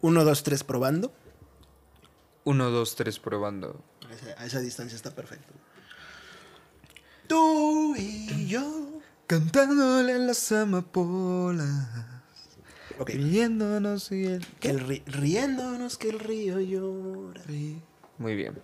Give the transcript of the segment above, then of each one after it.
Uno, dos, tres, probando. Uno, dos, tres, probando. A esa, a esa distancia está perfecto. Tú y yo. Cantándole las amapolas. Ok. Riéndonos y el... Que el ri- riéndonos que el río llora. Muy bien.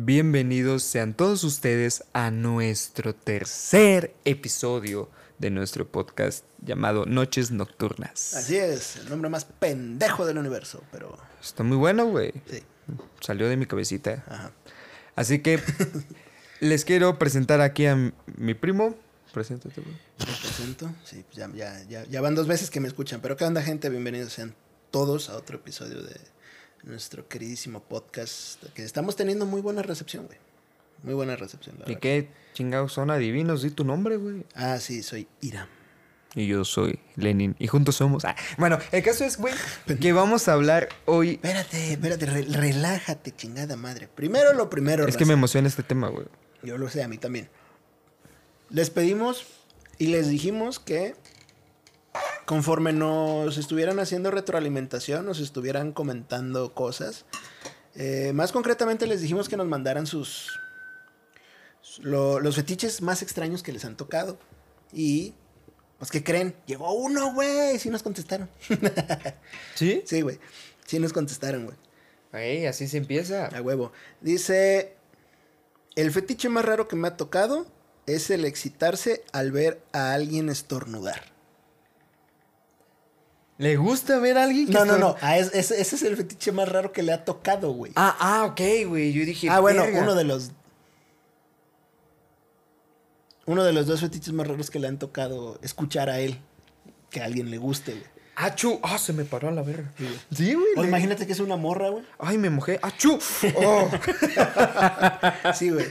Bienvenidos sean todos ustedes a nuestro tercer episodio de nuestro podcast llamado Noches Nocturnas. Así es, el nombre más pendejo del universo, pero Está muy bueno, güey. sí. Salió de mi cabecita. Ajá. Así que les quiero presentar aquí a mi primo. Preséntate, güey. Me presento. Sí, pues ya, ya, ya, ya van dos veces que me escuchan. Pero ¿qué onda, gente? Bienvenidos sean todos a otro episodio de nuestro queridísimo podcast. Que estamos teniendo muy buena recepción, güey. Muy buena recepción, la ¿Y verdad. qué chingados son adivinos? Di tu nombre, güey. Ah, sí, soy Ira. Y yo soy Lenin. Y juntos somos. Ah, bueno, el caso es, güey, que vamos a hablar hoy. Espérate, espérate, re- relájate, chingada madre. Primero lo primero, Es que me emociona este tema, güey. Yo lo sé, a mí también. Les pedimos y les dijimos que conforme nos estuvieran haciendo retroalimentación, nos estuvieran comentando cosas, eh, más concretamente les dijimos que nos mandaran sus... lo- los fetiches más extraños que les han tocado. Y... Pues, ¿qué creen? Llegó uno, güey. Sí nos contestaron. ¿Sí? sí, güey. Sí nos contestaron, güey. Ey, así se empieza. A huevo. Dice, el fetiche más raro que me ha tocado es el excitarse al ver a alguien estornudar. ¿Le gusta ver a alguien que No, no, no. ah, es- ese, ese es el fetiche más raro que le ha tocado, güey. Ah, ah, ok, güey. Yo dije. Ah, bueno, verga. uno de los... Uno de los dos fetiches más raros que le han tocado escuchar a él. Que a alguien le guste, güey. ¡Achú! ¡Ah, se me paró a la verga! Sí, güey. Sí, güey. O le- imagínate que es una morra, güey. ¡Ay, me mojé! ¡Achú! ¡Oh! Sí, güey.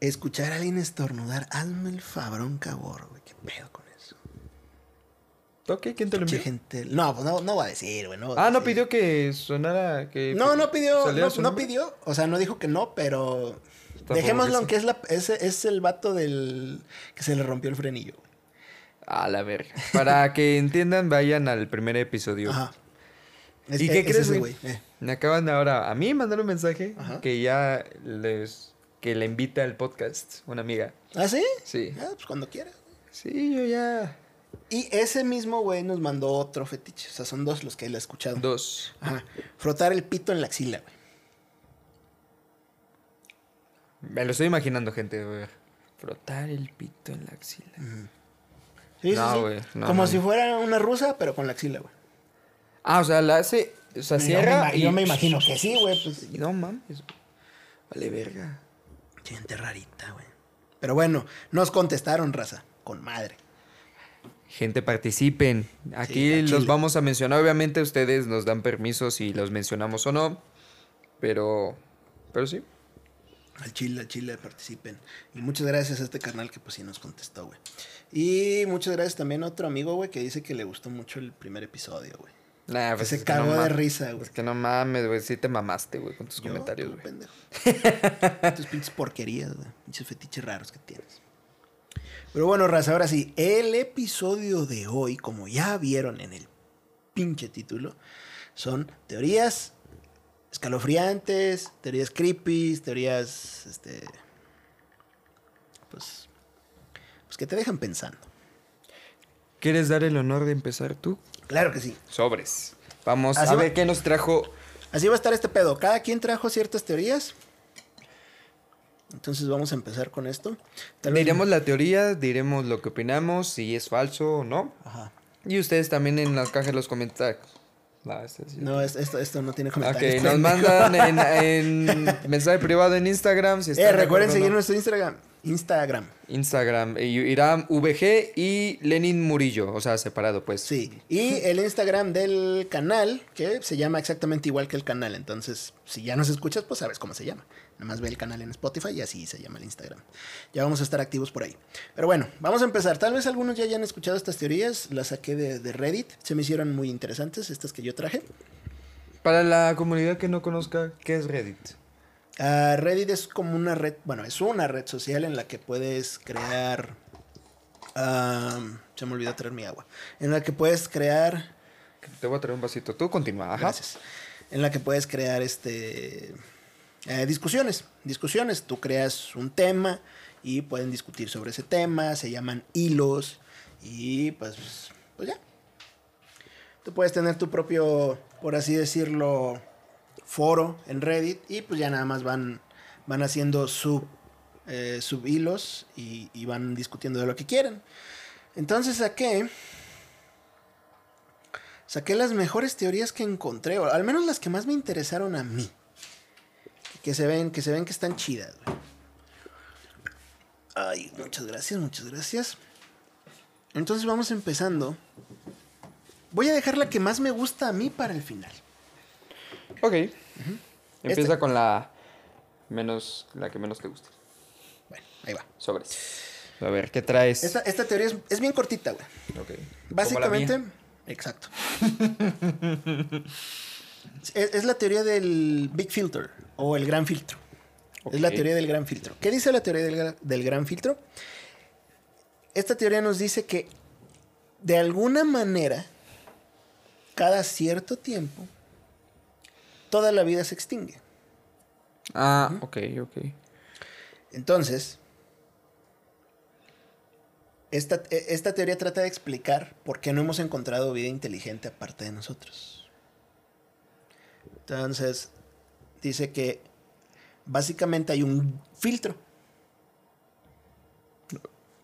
Escuchar a alguien estornudar, hazme el fabrón cabor, güey. ¿Qué pedo con? Ok, ¿quién te lo envió? gente. No, pues no, no va a decir, güey. No Ah, no decir. pidió que sonara. Que No, no pidió. No, pidió. O sea, no dijo que no, pero. Está Dejémoslo aunque es, la, ese, es el vato del. que se le rompió el frenillo, güey. A la verga. Para que entiendan, vayan al primer episodio. Ajá. Es- ¿Y es- qué es crees, güey? Eh. Me acaban ahora a mí mandar un mensaje Ajá. que ya les que le invita al podcast una amiga. ¿Ah, sí? Sí. Ah, pues cuando quiera. Sí, yo ya Y ese mismo güey nos mandó otro fetiche. O sea, son dos los que él ha escuchado. dos. Ajá. Frotar el pito en la axila, güey. Me lo estoy imaginando, gente, güey. Frotar el pito en la axila. Sí, sí, No, sí. güey, no, Como no. si fuera una rusa, pero con la axila, güey. Ah, o sea, la hace, o sea, cierra y yo me imagino que sí, güey. Pues Y No mames. Vale verga. Gente rarita, güey. Pero bueno, nos contestaron, raza. Con madre. Gente, participen. Aquí Sí, los vamos a mencionar. Obviamente ustedes nos dan permiso si los mencionamos o no. Pero, pero sí. Al chile, al chile participen. Y muchas gracias a este carnal que pues sí nos contestó, güey. Y muchas gracias también a otro amigo, güey, que dice que le gustó mucho el primer episodio, güey. Nah, Que pues se es que no cagó de risa, güey. Es que no mames, güey. Sí te mamaste, güey, con tus Yo, comentarios, güey. pendejo. Tus pinches porquerías, güey. Pinches fetiches raros que tienes. Pero bueno, raza, ahora sí. El episodio de hoy, como ya vieron en el pinche título, son teorías escalofriantes, teorías creepy, teorías, este... Pues... Pues que te dejan pensando. ¿Quieres dar el honor de empezar tú? Claro que sí. Sobres. Vamos Así a va- ver qué nos trajo. Así va a estar este pedo. Cada quien trajo ciertas teorías. Entonces vamos a empezar con esto. Tal vez- Diremos la teoría, diremos lo que opinamos, si es falso o no. Ajá. Y ustedes también en las cajas de los comentarios. No, este sí. No, es- esto, esto no tiene Ok, comentarios. nos pendejo. mandan en, en mensaje privado en Instagram. Si Eh, recuerden acuerdo o seguir no. nuestro Instagram. Instagram. Instagram, Iram VG y Lenin Murillo, o sea, separado, pues. Sí. Y el Instagram del canal, que se llama exactamente igual que el canal. Entonces, si ya nos escuchas, pues sabes cómo se llama. Nada más ve el canal en Spotify y así se llama el Instagram. Ya vamos a estar activos por ahí. Pero bueno, vamos a empezar. Tal vez algunos ya hayan escuchado estas teorías. Las saqué de, de Reddit. Se me hicieron muy interesantes, estas que yo traje. Para la comunidad que no conozca, ¿qué es Reddit? Ah, Reddit es como una red, bueno, es una red social en la que puedes crear se me olvidó traer mi agua. En la que puedes crear. Te voy a traer un vasito. Tú continúa. Ajá. Gracias. En la que puedes crear este. eh, discusiones. Discusiones. Tú creas un tema y pueden discutir sobre ese tema. Se llaman hilos. Y pues. Pues ya. Tú puedes tener tu propio, por así decirlo, foro en Reddit. Y pues ya nada más van, van haciendo sub, eh, subhilos y, y van discutiendo de lo que quieren. Entonces saqué. Saqué las mejores teorías que encontré, o al menos las que más me interesaron a mí. Que se ven, que se ven que están chidas. Ay, muchas gracias, muchas gracias. Entonces vamos empezando. Voy a dejar la que más me gusta a mí para el final. Ok. Empieza Este- con la menos, la que menos te gusta. Bueno, ahí va. Sobres. A ver, ¿qué traes? Esta, esta teoría es, es bien cortita, güey. Ok. Básicamente, Como la mía. exacto. es, es la teoría del Big Filter o el gran filtro. Es la teoría del gran filtro. ¿Qué dice la teoría del, del gran filtro? Esta teoría nos dice que de alguna manera, cada cierto tiempo, toda la vida se extingue. Ah, ok, ok. Entonces, esta, e- esta teoría trata de explicar por qué no hemos encontrado vida inteligente aparte de nosotros. Entonces, dice que básicamente hay un filtro.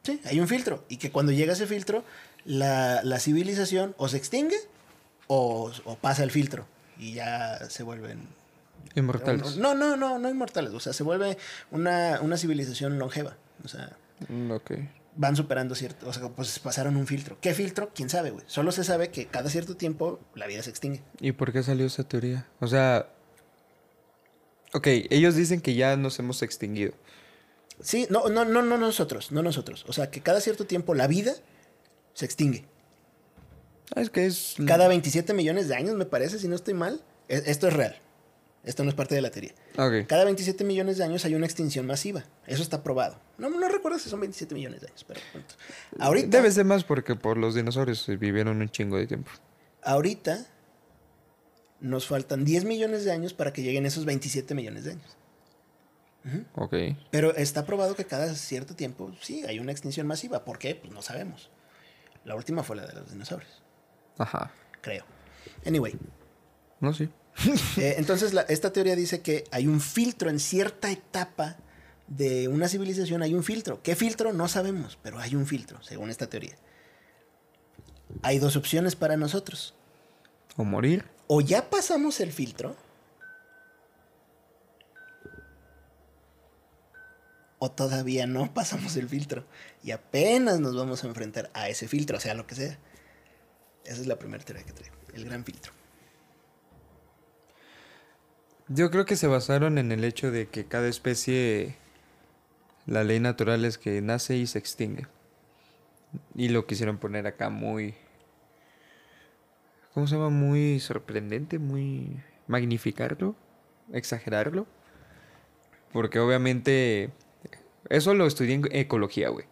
Sí, hay un filtro. Y que cuando llega ese filtro, la, la civilización o se extingue o, o pasa el filtro. Y ya se vuelven Inmortales. no, no, no, no inmortales. O sea, se vuelve una, una civilización longeva. O sea, Mm, Ok. van superando cierto. O sea, pues pasaron un filtro. ¿Qué filtro? Quién sabe, güey. Solo se sabe que cada cierto tiempo la vida se extingue. ¿Y por qué salió esa teoría? O sea... Ok, ellos dicen que ya nos hemos extinguido. Sí, no, no, no, no nosotros, no nosotros. O sea, que cada cierto tiempo la vida se extingue. Es que es... Cada 27 millones de años, me parece, si no estoy mal. E- Esto es real. Esto no es parte de la teoría. Cada 27 millones de años hay una extinción masiva. Eso está probado. No, no recuerdo si son 27 millones de años, pero ahorita, Debe ser más porque por los dinosaurios vivieron un chingo de tiempo. ahorita nos faltan 10 millones de años para que lleguen esos 27 millones de años. Ok. Pero está probado que cada cierto tiempo sí hay una extinción masiva. ¿Por qué? Pues no sabemos. La última fue la de los dinosaurios, Ajá. creo. Anyway, No, sí. eh, entonces la- esta teoría dice que hay un filtro en cierta etapa de una civilización, hay un filtro. ¿Qué filtro? No sabemos, pero hay un filtro, según esta teoría. Hay dos opciones para nosotros. O morir. O ya pasamos el filtro, o todavía no pasamos el filtro. Y apenas nos vamos a enfrentar a ese filtro, sea lo que sea. Esa es la primera teoría que traigo, el gran filtro. Yo creo que se basaron en el hecho de que cada especie, la ley natural es que nace y se extingue. Y lo quisieron poner acá muy... ¿Cómo se llama? Muy sorprendente, muy... Magnificarlo, exagerarlo. Porque obviamente... Eso lo estudié en ecología, güey.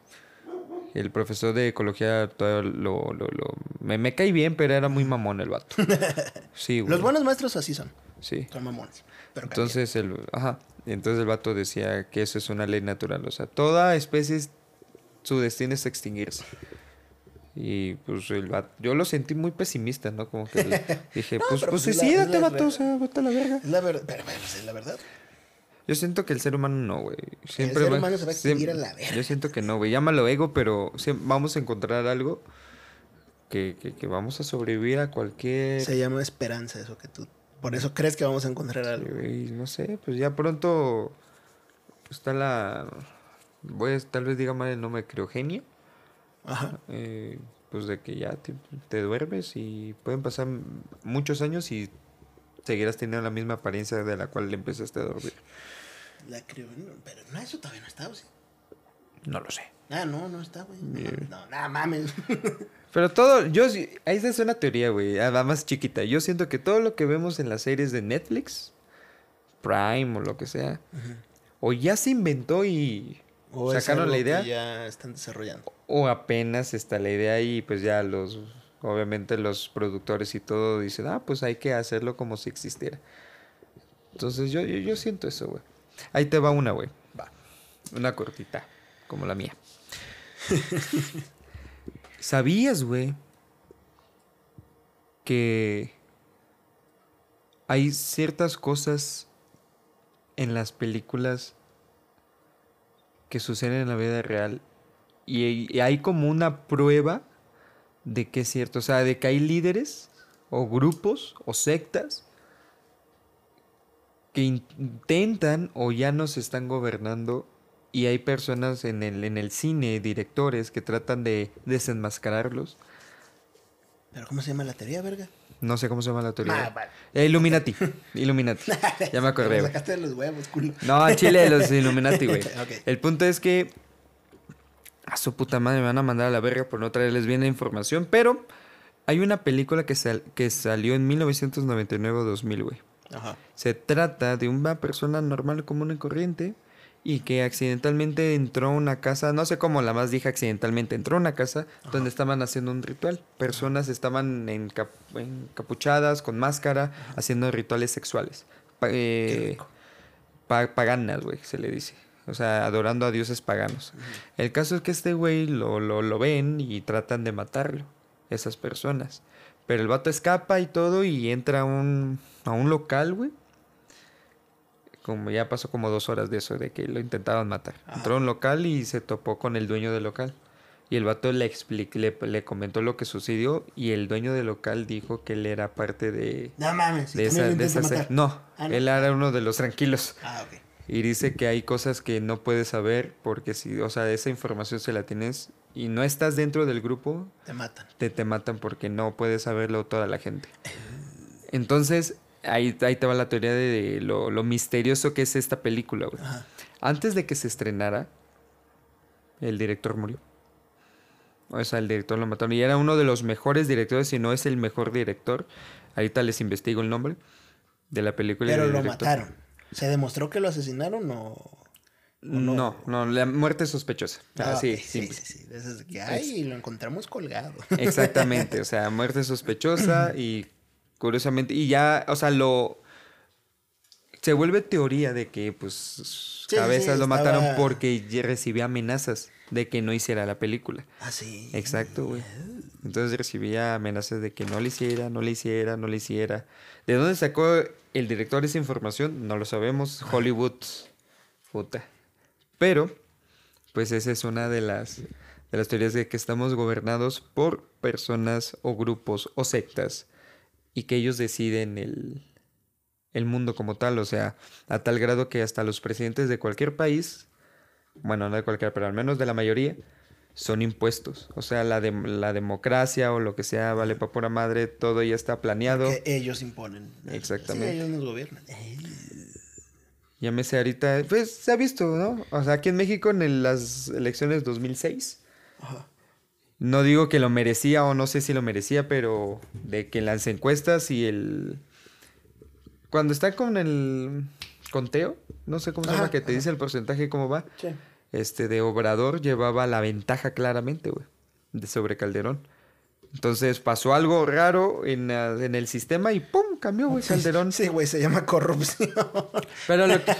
El profesor de ecología todo lo, lo, lo- Me, me cae bien, pero era muy mamón el vato. Sí, güey. Los buenos maestros así son, Sí. son mamones. Pero Entonces el, ajá, entonces el vato decía que eso es una ley natural, o sea, toda especie es- su destino es extinguirse. Y pues el vato, yo lo sentí muy pesimista, ¿no? Como que dije, No, pues, pero pues pues suicídate, la vato, o sea, vete a la verga. La verdad, pero bueno, pues es la verdad. Yo siento que el ser humano no, güey. Siempre ser humano se va a extinguir siempre- a la verga. Yo siento que no, güey. Llámalo ego, pero vamos a encontrar algo que, que, que vamos a sobrevivir a cualquier... Se llama esperanza eso que tú... Por eso crees que vamos a encontrar algo. No sé, pues ya pronto está la. Voy a tal vez diga mal el nombre, criogenia. Ajá. eh, pues de que ya te, te duermes y pueden pasar muchos años y seguirás teniendo la misma apariencia de la cual empezaste a dormir. La creo... Pero no, eso todavía no está, ¿o sí? No lo sé. Ah, no, no está, güey. No, no, nada mames. Pero todo, yo, esa es una teoría, güey, ah, va más chiquita. Yo siento que todo lo que vemos en las series de Netflix, Prime o lo que sea, o ya se inventó y O sacaron la idea, ya están desarrollando. o apenas está la idea y pues ya los, obviamente los productores y todo dicen, ah, pues hay que hacerlo como si existiera. Entonces yo, yo, yo siento eso, güey. Ahí te va una, güey. Va. Una cortita, como la mía. ¿Sabías, güey? Que hay ciertas cosas en las películas que suceden en la vida real y, y hay como una prueba de que es cierto, o sea, de que hay líderes o grupos o sectas que intentan o ya nos están gobernando y hay personas en el, en el cine, directores, que tratan de desenmascararlos. ¿Pero cómo se llama la teoría, verga? No sé cómo se llama la teoría. Ah, vale. Eh, Illuminati. Illuminati. Ya me acordé, güey. sacaste de los huevos, culo. No, Chile los Illuminati, güey. El punto es que a su puta madre me van a mandar a la verga por no traerles bien la información, pero hay una película que, sal- que salió en 1999 o 2000, güey. Ajá. Se trata de una persona normal, común y corriente y que accidentalmente entró a una casa, no sé cómo la más dije accidentalmente, entró a una casa donde estaban haciendo un ritual. Personas estaban encap- encapuchadas, con máscara, haciendo rituales sexuales. Pa- eh, paganas, güey, se le dice. O sea, adorando a dioses paganos. El caso es que este güey lo, lo, lo ven y tratan de matarlo, esas personas. Pero el vato escapa y todo y entra a un, a un local, güey. Como ya pasó como dos horas de eso, de que lo intentaban matar. Entró a un local y se topó con el dueño del local. Y el vato le, explicó, le, le comentó lo que sucedió y el dueño del local dijo que él era parte de, No mames. de ¿y también esa... De esa matar? no, Ah, no. él era uno de los tranquilos. Ah, ok. Y dice que hay cosas que no puedes saber porque si, o sea, esa información se la tienes y no estás dentro del grupo, Te matan. te, te matan porque no puedes saberlo toda la gente. Entonces, ahí, ahí te va la teoría de lo, lo misterioso que es esta película, güey. Antes de que se estrenara, el director murió. O sea, el director lo mataron. Y era uno de los mejores directores, si no es el mejor director. Ahorita les investigo el nombre de la película. Pero lo director. mataron. ¿Se demostró que lo asesinaron o...? no? No, no, la muerte sospechosa. Ah, Así, ok, sí, sí, sí. Ay, lo encontramos colgado. Exactamente, o sea, muerte sospechosa y curiosamente, y ya, o sea, lo... Se vuelve teoría de que, pues, Sí, cabezas sí, lo mataron porque recibía amenazas de que no hiciera la película. Ah, sí. Exacto, güey. Entonces recibía amenazas de que no le hiciera, no le hiciera, no le hiciera. ¿De dónde sacó el director esa información? No lo sabemos. Hollywood. Puta. Pero, pues esa es una de las, de las teorías de que estamos gobernados por personas o grupos o sectas y que ellos deciden el, el mundo como tal. O sea, a tal grado que hasta los presidentes de cualquier país, bueno, no de cualquier, pero al menos de la mayoría, son impuestos. O sea, la, dem- la democracia o lo que sea, vale para pura madre, todo ya está planeado. Que ellos imponen. Exactamente. Sí, ellos nos gobiernan. Llámese ahorita, pues se ha visto, ¿no? O sea, aquí en México en el- las elecciones 2006, Ajá. no digo que lo merecía o no sé si lo merecía, pero de que en las encuestas y el... Cuando está con el conteo, no sé cómo se llama, que te ajá. dice el porcentaje cómo va, Sí. Este de Obrador llevaba la ventaja claramente, güey, de sobre Calderón. Entonces pasó algo raro en, ah, en el sistema y ¡pum! cambió, güey, Calderón. Sí, güey, se llama corrupción. Pero, lo que-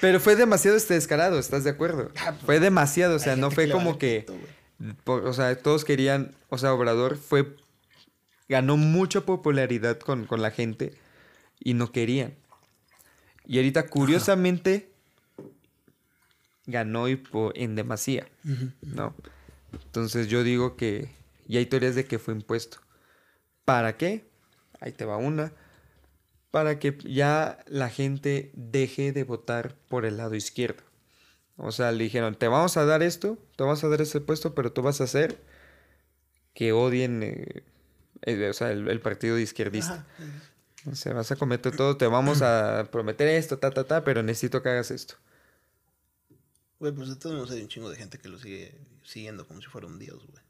pero fue demasiado este descarado, ¿estás de acuerdo? Fue demasiado, o sea, Hay no fue como que, pito, güey. por- o sea, todos querían, o sea, Obrador fue, ganó mucha popularidad con, con la gente y no querían. Y ahorita, curiosamente, ganó y en demasía. ¿no? Entonces yo digo que, y hay teorías de que fue impuesto. ¿Para qué? Ahí te va una. Para que ya la gente deje de votar por el lado izquierdo. O sea, le dijeron, te vamos a dar esto, te vamos a dar ese puesto, pero tú vas a hacer que odien eh, eh, o sea, el, el partido izquierdista. Ajá. O sea, vas a cometer todo, te vamos a prometer esto, ta, ta, ta, pero necesito que hagas esto. Güey, pues de todos modos hay un chingo de gente que lo sigue siguiendo como si fuera un dios, güey.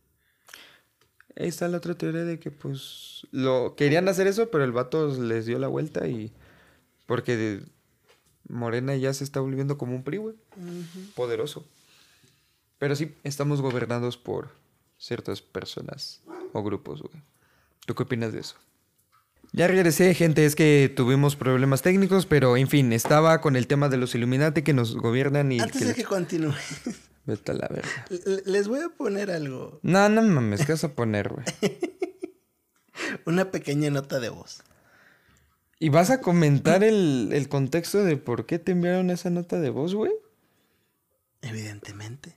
Ahí está la otra teoría de que, pues, lo querían hacer eso, pero el vato les dio la vuelta y... Porque de- Morena ya se está volviendo como un PRI, güey. Poderoso. Pero sí, estamos gobernados por ciertas personas o grupos, güey. ¿Tú qué opinas de eso? Ya regresé, gente, es que tuvimos problemas técnicos, pero en fin, estaba con el tema de los Illuminati que nos gobiernan y... Antes que de que continúe, Vete a la verga. les voy a poner algo. No, no mames, ¿qué vas a poner, güey? Una pequeña nota de voz. ¿Y vas a comentar el, el contexto de por qué te enviaron esa nota de voz, güey? Evidentemente.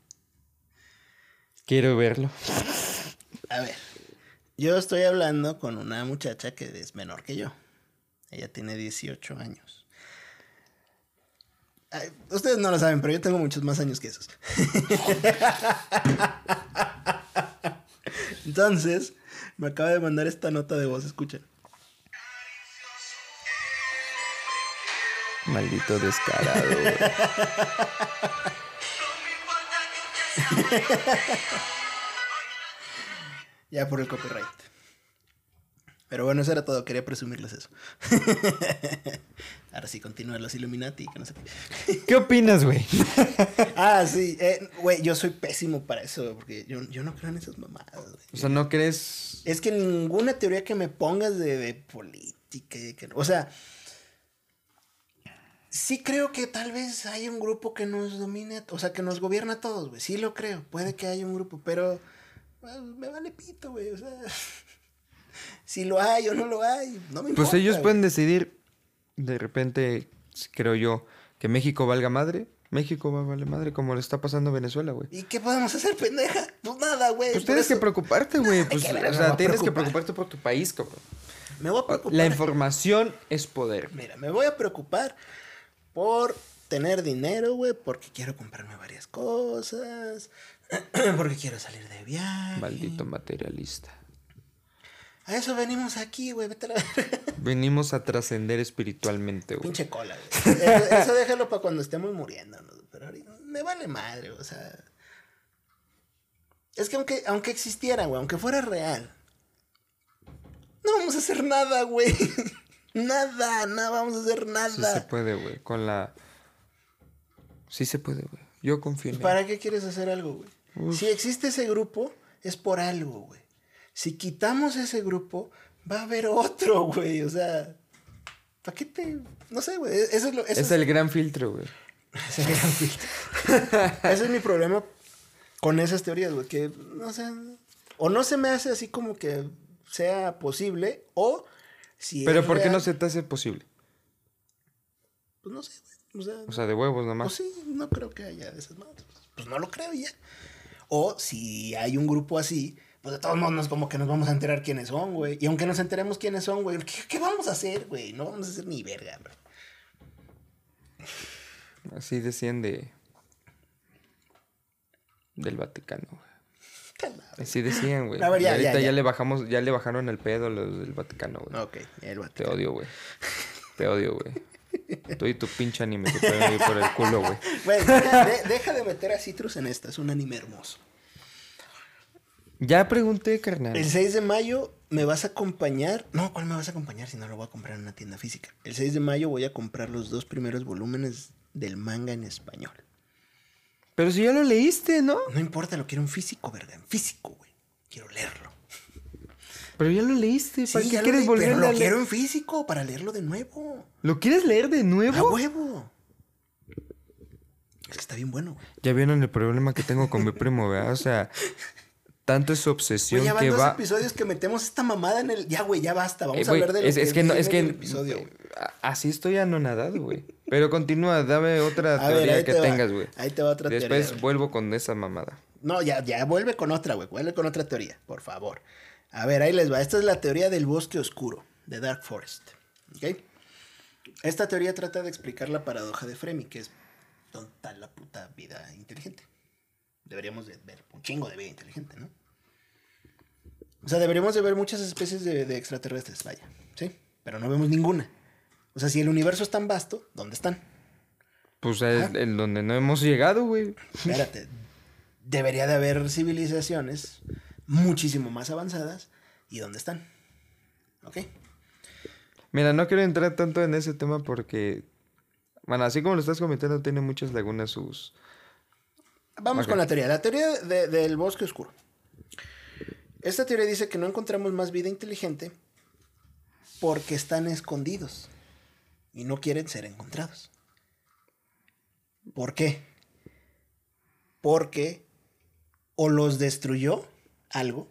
Quiero verlo. A ver, yo estoy hablando con una muchacha que es menor que yo. Ella tiene 18 años. Ay, ustedes no lo saben, pero yo tengo muchos más años que esos. Entonces, me acaba de mandar esta nota de voz, escuchen. Maldito descarado. Ya por el copyright. Pero bueno, eso era todo. Quería presumirles eso. Ahora sí, continúan los Illuminati. Que no sé qué. ¿Qué opinas, güey? Ah, sí. eh, Güey, yo soy pésimo para eso. Porque yo, yo no creo en esas mamadas. güey. O sea, ¿no crees...? Es que ninguna teoría que me pongas de, de política. y que- o sea, sí creo que tal vez hay un grupo que nos domine, o sea, que nos gobierna a todos, güey. Sí lo creo. Puede que haya un grupo, pero me vale pito, güey. O sea, si lo hay o no lo hay, no me importa. Pues ellos güey. pueden decidir, de repente, creo yo, que México valga madre. México va a valer madre, como le está pasando a Venezuela, güey. ¿Y qué podemos hacer, pendeja? Pues nada, güey. Pues tienes que preocuparte, güey. Pues, o sea, tienes que preocupar. preocuparte por tu país, cabrón. Me voy a preocupar. La información es poder. Mira, me voy a preocupar por tener dinero, güey, porque quiero comprarme varias cosas, porque quiero salir de viaje. Maldito materialista. A eso venimos aquí, güey, vete a la verga. Venimos a trascender espiritualmente, güey. Pinche cola, güey. Eso, eso déjalo para cuando estemos muriendo, ¿no? Pero ahorita me vale madre, o sea. Es que aunque, aunque existiera, güey, aunque fuera real, no vamos a hacer nada, güey. Nada, no vamos a hacer Sí nada. se puede, güey. Con la... Sí se puede, güey. Yo confío en él. ¿Para qué quieres hacer algo, güey? Uf. Si existe ese grupo, es por algo, güey. Si quitamos ese grupo, va a haber otro, güey. O sea, ¿para qué te...? No sé, güey. Eso es lo... Eso Es el gran filtro, güey. es el gran filtro. Ese es mi problema con esas teorías, güey. Que, no sé... O no se me hace así como que sea posible, o si Pero ¿por qué no se te hace posible? Pues no sé, güey. O sea, O sea, de huevos nomás. Pues sí, no creo que haya de esas madres. Pues no lo creo y ya. O si hay un grupo así, pues de todos modos no es como que nos vamos a enterar quiénes son, güey. Y aunque nos enteremos quiénes son, güey, ¿qué, qué vamos a hacer, güey? No vamos a hacer ni verga, güey. Así decían de... Del Vaticano, güey. Así decían, güey. A ver, ya, Y ahorita ya, ya, ya. le bajamos, ya le bajaron el pedo los del Vaticano, güey. Ok, el Te Vaticano. odio, güey. Te odio, güey. Tú y tu pinche anime te a ir por el culo, güey. Güey, deja, de, deja de meter a Citrus en esta, es un anime hermoso. Ya pregunté, carnal. El 6 de mayo me vas a acompañar. No, ¿cuál me vas a acompañar si no lo voy a comprar en una tienda física? El 6 de mayo voy a comprar los dos primeros volúmenes del manga en español. Pero si ya lo leíste, ¿no? No importa, lo quiero en físico, ¿verdad? En físico, güey. Quiero leerlo. Pero ya lo leíste. ¿Para Sí, qué lo quieres volver pero a lo leer? quiero en físico para leerlo de nuevo. ¿Lo quieres leer de ¡A nuevo? huevo! Es que está bien bueno, güey. Ya vieron el problema que tengo con mi primo, ¿verdad? O sea, tanto es su Güey, obsesión ya van que dos va... episodios que metemos esta mamada en el... Ya, güey, ya basta. Vamos Eh, a hablar de lo es, es que no, es que el episodio, a- así estoy anonadado, güey. Pero continúa, dame otra A teoría que te va. tengas, güey. Ahí te va otra Después teoría, güey. vuelvo con esa mamada. No, ya, ya, vuelve con otra, güey. Vuelve con otra teoría, por favor. A ver, ahí les va. Esta es la teoría del bosque oscuro, de Dark Forest. ¿Ok? Esta teoría trata de explicar la paradoja de Fremi, que es ¿dónde está la puta vida inteligente? Deberíamos de ver un chingo de vida inteligente, ¿no? O sea, deberíamos de ver muchas especies de, de extraterrestres, vaya, ¿sí? Pero no vemos ninguna. O sea, si el universo es tan vasto, ¿dónde están? Pues es en donde no hemos llegado, güey. Espérate. Debería de haber civilizaciones muchísimo más avanzadas. ¿Y dónde están? ¿Ok? Mira, no quiero entrar tanto en ese tema porque, bueno, así como lo estás comentando, tiene muchas lagunas sus, Vamos con la teoría. La teoría de- del bosque oscuro. Esta teoría dice que no encontramos más vida inteligente porque están escondidos y no quieren ser encontrados. ¿Por qué? Porque o los destruyó algo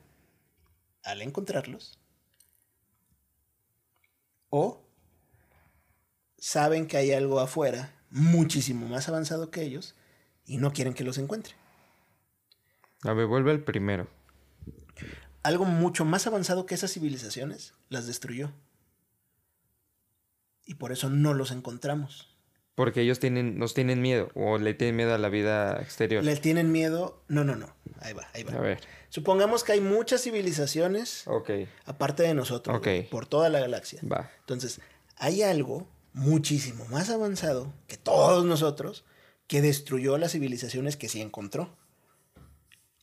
al encontrarlos o saben que hay algo afuera muchísimo más avanzado que ellos y no quieren que los encuentre. A ver, vuelve al primero. Algo mucho más avanzado que esas civilizaciones las destruyó. Y por eso no los encontramos. Porque ellos tienen, nos tienen miedo o le tienen miedo a la vida exterior. Le tienen miedo. No, no, no. Ahí va, ahí va. A ver. Supongamos que hay muchas civilizaciones aparte de nosotros, por toda la galaxia. Va. Entonces, hay algo muchísimo más avanzado que todos nosotros que destruyó las civilizaciones que sí encontró.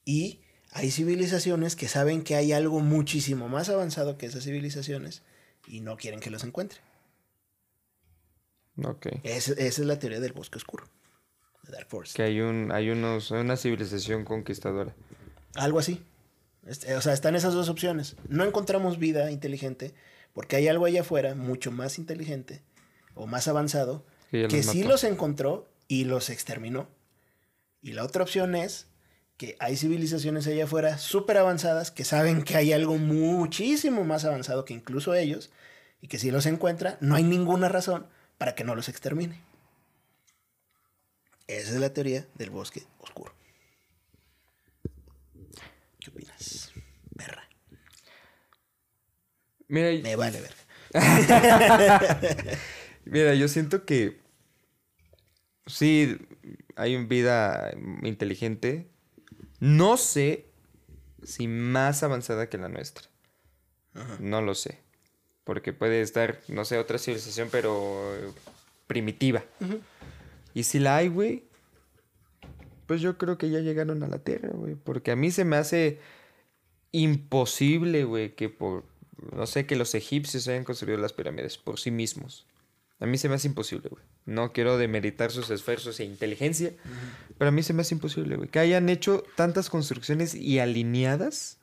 Y hay civilizaciones que saben que hay algo muchísimo más avanzado que esas civilizaciones y no quieren que los encuentre. Ok. Esa, esa es la teoría del bosque oscuro. De Dark Forest. Que hay un, hay unos, una civilización conquistadora. Algo así. Este, o sea, están esas dos opciones. No encontramos vida inteligente porque hay algo allá afuera mucho más inteligente o más avanzado Que que los sí mató. los encontró y los exterminó. Y la otra opción es que hay civilizaciones allá afuera súper avanzadas que saben que hay algo muchísimo más avanzado que incluso ellos y que si los encuentra no hay ninguna razón para que no los extermine. Esa es la teoría del bosque oscuro. ¿Qué opinas? Perra. Mira, Me vale ver. mira, yo siento que sí hay un vida inteligente. No sé si más avanzada que la nuestra. No lo sé. Porque puede estar, no sé, otra civilización, pero primitiva. Y si la hay, güey, pues yo creo que ya llegaron a la Tierra, güey. Porque a mí se me hace imposible, güey, que por, no sé, que los egipcios hayan construido las pirámides por sí mismos. A mí se me hace imposible, güey. No quiero demeritar sus esfuerzos e inteligencia, pero a mí se me hace imposible, güey. Que hayan hecho tantas construcciones y alineadas,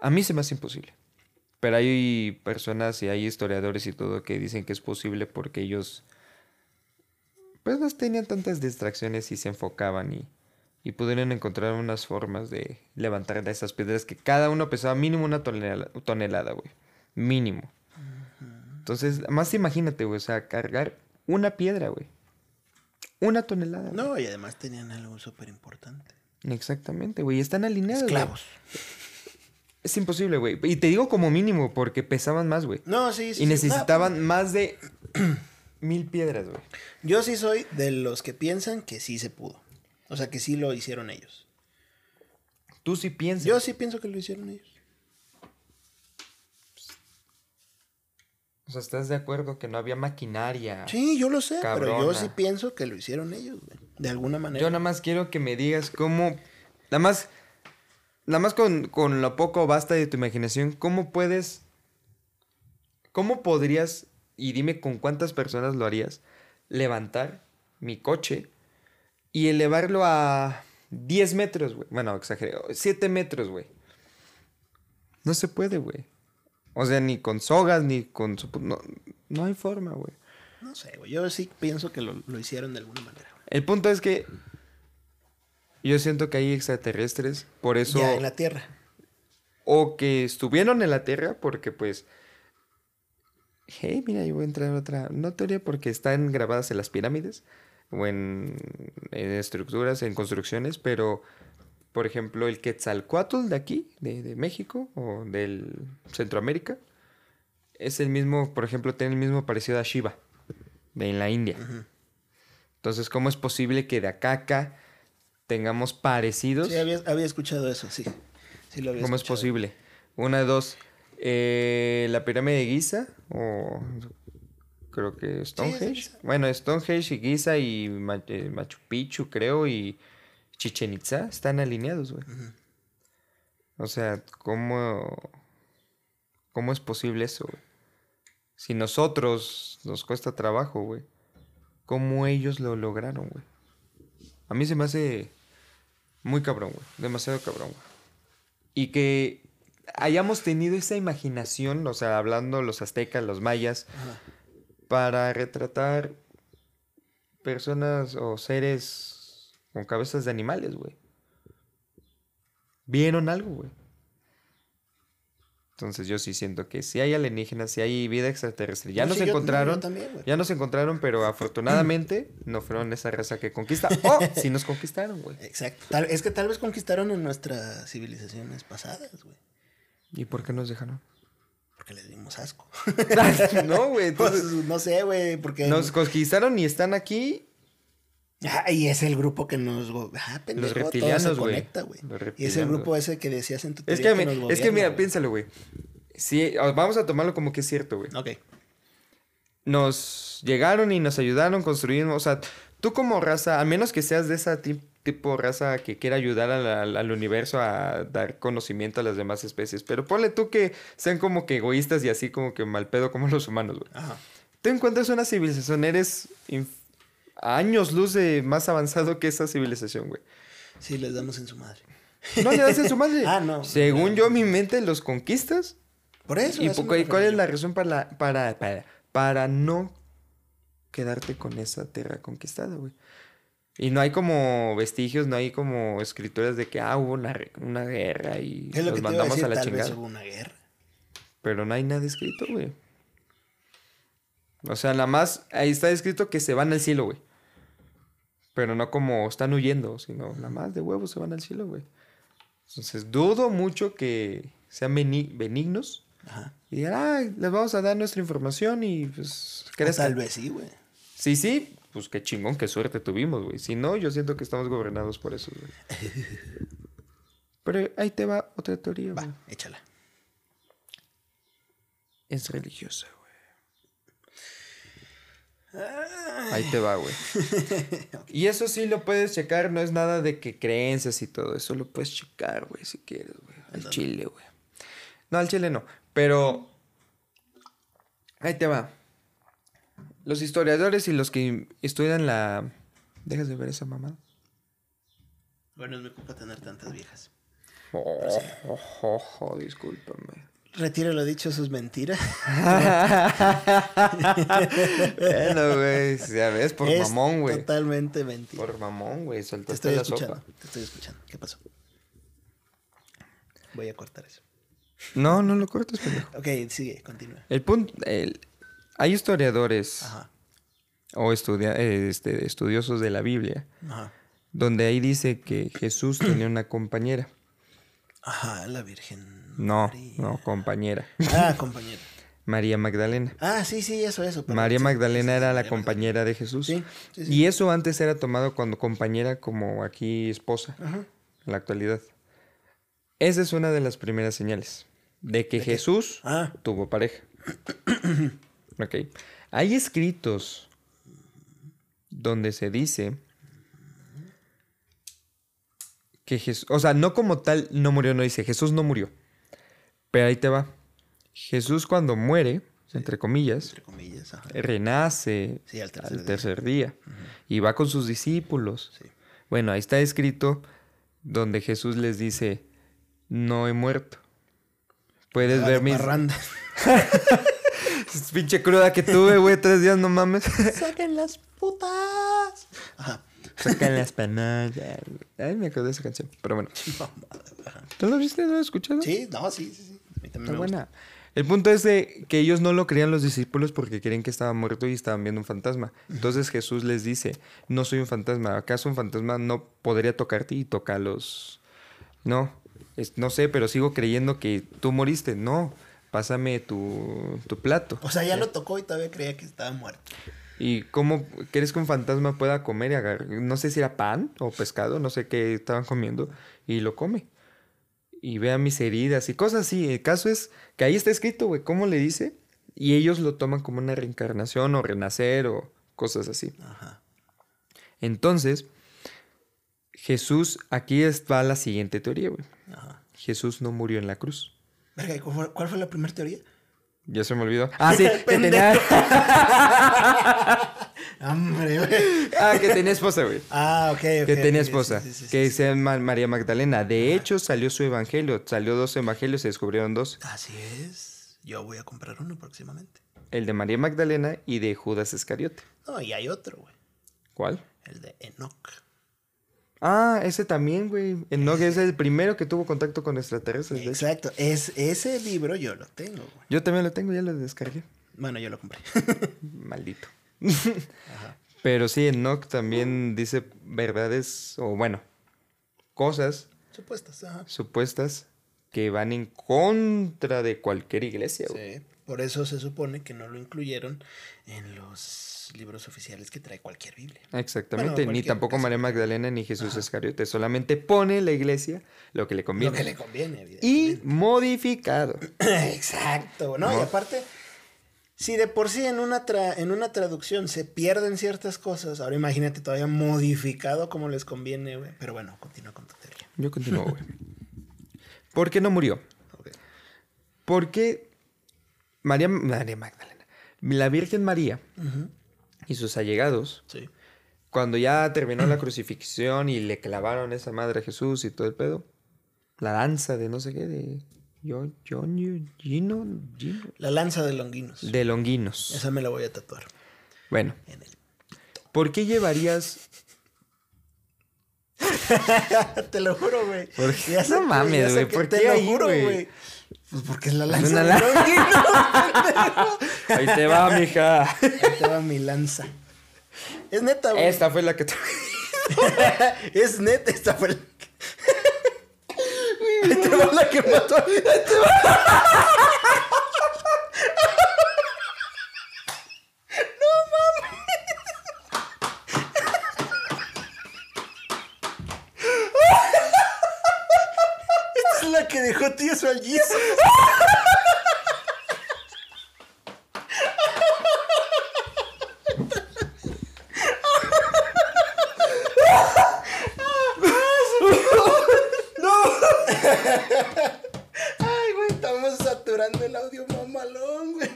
a mí se me hace imposible. Pero hay personas y hay historiadores y todo que dicen que es posible porque ellos pues no tenían tantas distracciones y se enfocaban y, y pudieron encontrar unas formas de levantar de esas piedras que cada uno pesaba mínimo una tonelada, tonelada güey. Mínimo. Entonces, más imagínate, güey, o sea, cargar una piedra, güey. Una tonelada. güey. No, y además tenían algo súper importante. Exactamente, güey. Están alineados. güey. Es imposible, güey. Y te digo como mínimo porque pesaban más, güey. No, sí, sí. Y sí. necesitaban más de mil piedras, güey. Yo sí soy de los que piensan que sí se pudo. O sea, que sí lo hicieron ellos. Tú sí piensas. Yo sí pienso que lo hicieron ellos. O sea, ¿estás de acuerdo que no había maquinaria? Sí, yo lo sé, pero yo sí pienso que lo hicieron ellos, güey. De alguna manera. Yo nada más quiero que me digas cómo. Nada más. Nada más con, con lo poco basta de tu imaginación, ¿cómo puedes. ¿Cómo podrías, y dime con cuántas personas lo harías, levantar mi coche y elevarlo a 10 metros, güey? Bueno, exageré, 7 metros, güey. No se puede, güey. O sea, ni con sogas, ni con... No, no hay forma, güey. No sé, güey. Yo sí pienso que lo, lo hicieron de alguna manera. güey. El punto es que yo siento que hay extraterrestres, por eso Ya en la Tierra. o que estuvieron en la Tierra porque pues hey, mira, yo voy a entrar en otra no teoría porque están grabadas en las pirámides o en, en estructuras, en construcciones, pero por ejemplo, el Quetzalcoatl de aquí, de, de México o del Centroamérica, es el mismo, por ejemplo, tiene el mismo parecido a Shiva, de en la India. Entonces, ¿cómo es posible que de acá acá tengamos parecidos? Sí, había, había escuchado eso, sí. Sí lo había ¿Cómo es posible? Una de dos. eh, la pirámide de Giza o creo que Stonehenge. Bueno, Stonehenge y Giza y eh, Machu Picchu, creo, y Chichen Itza están alineados, güey. O sea, ¿cómo, ¿cómo es posible eso, güey? Si nosotros nos cuesta trabajo, güey. ¿Cómo ellos lo lograron, güey? A mí se me hace Muy cabrón, güey. Demasiado cabrón, güey. Y que hayamos tenido esa imaginación, o sea, hablando los aztecas, los mayas, Ajá. para retratar personas o seres con cabezas de animales, güey. Vieron algo, güey. Entonces yo sí siento que si hay alienígenas, si hay vida extraterrestre, ya No, nos sí, encontraron, también, ya nos encontraron, pero afortunadamente no fueron esa raza que conquista. O sí nos conquistaron, güey. Exacto. Tal- es que tal vez conquistaron en nuestras civilizaciones pasadas, güey. ¿Y por qué nos dejaron? Porque les dimos asco. no, güey. Pues, entonces no sé, güey, porque... nos conquistaron y están aquí Ah, y es el grupo que nos... Ah, pendejo, Los reptilianos, güey. conecta, güey. Los Y es el grupo ese que decías en tu Es que, nos es que mira, piénsalo, güey. Sí, vamos a tomarlo como que es cierto, güey. Ok. Nos llegaron y nos ayudaron, construimos, o sea, tú como raza, a menos que seas de esa ti- tipo raza que quiera ayudar a la- al universo a dar conocimiento a las demás especies, pero ponle tú que sean como que egoístas y así como que mal pedo como los humanos, güey. Ajá. Tú encuentras una civilización, eres inf- años luz de más avanzado que esa civilización, güey. Sí, les damos en su madre. No le das en su madre. Ah, no. Según yo, mi mente los conquistas Por eso. ¿Y eso cuál es la razón para, la- para, para, para no quedarte con esa tierra conquistada, güey? Y no hay como vestigios, no hay como escrituras de que, ah, hubo una, una guerra y Es lo los que te iba a mandamos decir, a, la tal vez chingada. hubo una guerra. Pero no hay nada escrito, güey. O sea, nada más ahí está escrito que se van al cielo, güey. Pero no como están huyendo, sino nada más de huevos se van al cielo, güey. Entonces, dudo mucho que sean beni- benignos Ajá. y digan, ah, les vamos a dar nuestra información y pues O crezcan". tal vez sí, güey. Sí, sí, pues qué chingón, qué suerte tuvimos, güey. Si no, yo siento que estamos gobernados por eso, güey. Pero ahí te va otra teoría, güey. Va, échala. Es religiosa, güey. Ahí te va, güey. Y eso sí lo puedes checar, no es nada de que creencias y todo, eso lo puedes checar, güey, si quieres, güey. Al chile, güey. No, al chile no, pero... Ahí te va. Los historiadores y los que estudian la... ¿Dejas de ver esa mamada? Bueno, es mi culpa tener tantas viejas. Oh, oh, oh, oh, discúlpame. Retiro lo dicho, eso es mentira. bueno, güey, ya ves, por es mamón, güey. Totalmente mentira. Por mamón, güey, Te soltaste estoy la escuchando. sopa. Te estoy escuchando. ¿Qué pasó? Voy a cortar eso. No, no lo cortes, pendejo. Ok, sigue, continúa. El punto, el- hay historiadores Ajá. o estudia- este, estudiosos de la Biblia Ajá. donde ahí dice que Jesús tenía una compañera. Ajá, la Virgen. No, María. no, compañera. Ah, compañero. María Magdalena. Ah, sí, sí, eso, eso. perdón, María Magdalena sí, era la compañera de Jesús. Sí. Y eso antes era tomado cuando compañera como aquí esposa, Ajá. en la actualidad. Esa es una de las primeras señales de que. Jesús Ah, tuvo pareja. ok. Hay escritos donde se dice que Jesús, o sea, no como tal no murió, no dice Jesús no murió. Pero ahí te va. Jesús cuando muere, entre comillas, entre comillas. Ajá. renace Sí, al tercer al día. tercer día y va con sus discípulos. Sí. Bueno, ahí está escrito donde Jesús les dice, no he muerto. Puedes ver mis... parranda. Pinche cruda que tuve, güey, tres días, no mames. ¡Saquen las putas! Ajá. Sacan las panas. Ay, me acordé de esa canción. Pero bueno. ¿Tú lo viste? ¿Lo has escuchado? Sí, no, sí, sí, Está buena. El punto es de que ellos no lo creían los discípulos porque creían que estaba muerto y estaban viendo un fantasma. Entonces Jesús les dice, no soy un fantasma. ¿Acaso un fantasma no podría tocarte y tocarlos? No, es- no sé, pero sigo creyendo que tú moriste. No, pásame tu, tu plato. O sea, ya lo tocó y todavía creía que estaba muerto. ¿Y cómo crees que un fantasma pueda comer y agarrar? No sé si era pan o pescado, no sé qué estaban comiendo, y lo come. Y vea mis heridas y cosas así. El caso es que ahí está escrito, güey, cómo le dice, y ellos lo toman como una reencarnación o renacer o cosas así. Ajá. Entonces, Jesús, aquí va la siguiente teoría, güey. Ajá. Jesús no murió en la cruz. Verga, ¿y cuál fue, cuál fue la primera teoría? Ya se me olvidó. Ah, sí, que tenía... Hombre, güey. Ah, que tenía esposa, güey. Ah, ok, ok. Que tenía esposa, sí, sí, sí, que sí. se llama María Magdalena. De hecho, salió su evangelio. Salió dos evangelios, se descubrieron dos. Así es. Yo voy a comprar uno próximamente. El de María Magdalena y de Judas Iscariote. No, y hay otro, güey. ¿Cuál? El de Enoch. Ah, ese también, güey. Enoch es el primero que tuvo contacto con extraterrestres. Exacto. Es, ese libro yo lo tengo, güey. Yo también lo tengo, ya lo descargué. Bueno, yo lo compré. Maldito. Pero sí, Enoch también dice verdades, o bueno, cosas Supuestas, ajá. supuestas que van en contra de cualquier iglesia, güey. Sí. Por eso se supone que no lo incluyeron en los libros oficiales que trae cualquier Biblia. Exactamente, Bueno, ni tampoco caso. María Magdalena ni Jesús Iscariote, solamente pone la iglesia lo que le conviene. Lo que le conviene, Y modificado. Exacto, ¿no? Y aparte, si de por sí en una, tra- en una traducción se pierden ciertas cosas, ahora imagínate todavía modificado como les conviene, güey. Pero bueno, continúa con tu teoría. Yo continúo, güey. ¿Por qué no murió? Porque María, María Magdalena, la Virgen María y sus allegados, Sí. cuando ya terminó la crucifixión y le clavaron esa madre a Jesús y todo el pedo, la danza de no sé qué, de yo, yo, Gino, Gino, La lanza de Longinos. de Longinos. Esa me la voy a tatuar. Bueno, En el... ¿por qué llevarías te lo juro, güey. Ya No mames, güey, ¿por te qué lo ahí, juro, güey? Pues porque es la lanza Una de la-. Ahí te va, mija. Ahí te va mi lanza. Es neta, güey. Esta fue la que. Es neta, esta fue la que... Ahí te va la que mató. Ahí te va. Esta es la que dejó tieso al Jesus. Ay, güey, estamos saturando el audio mamalón, güey.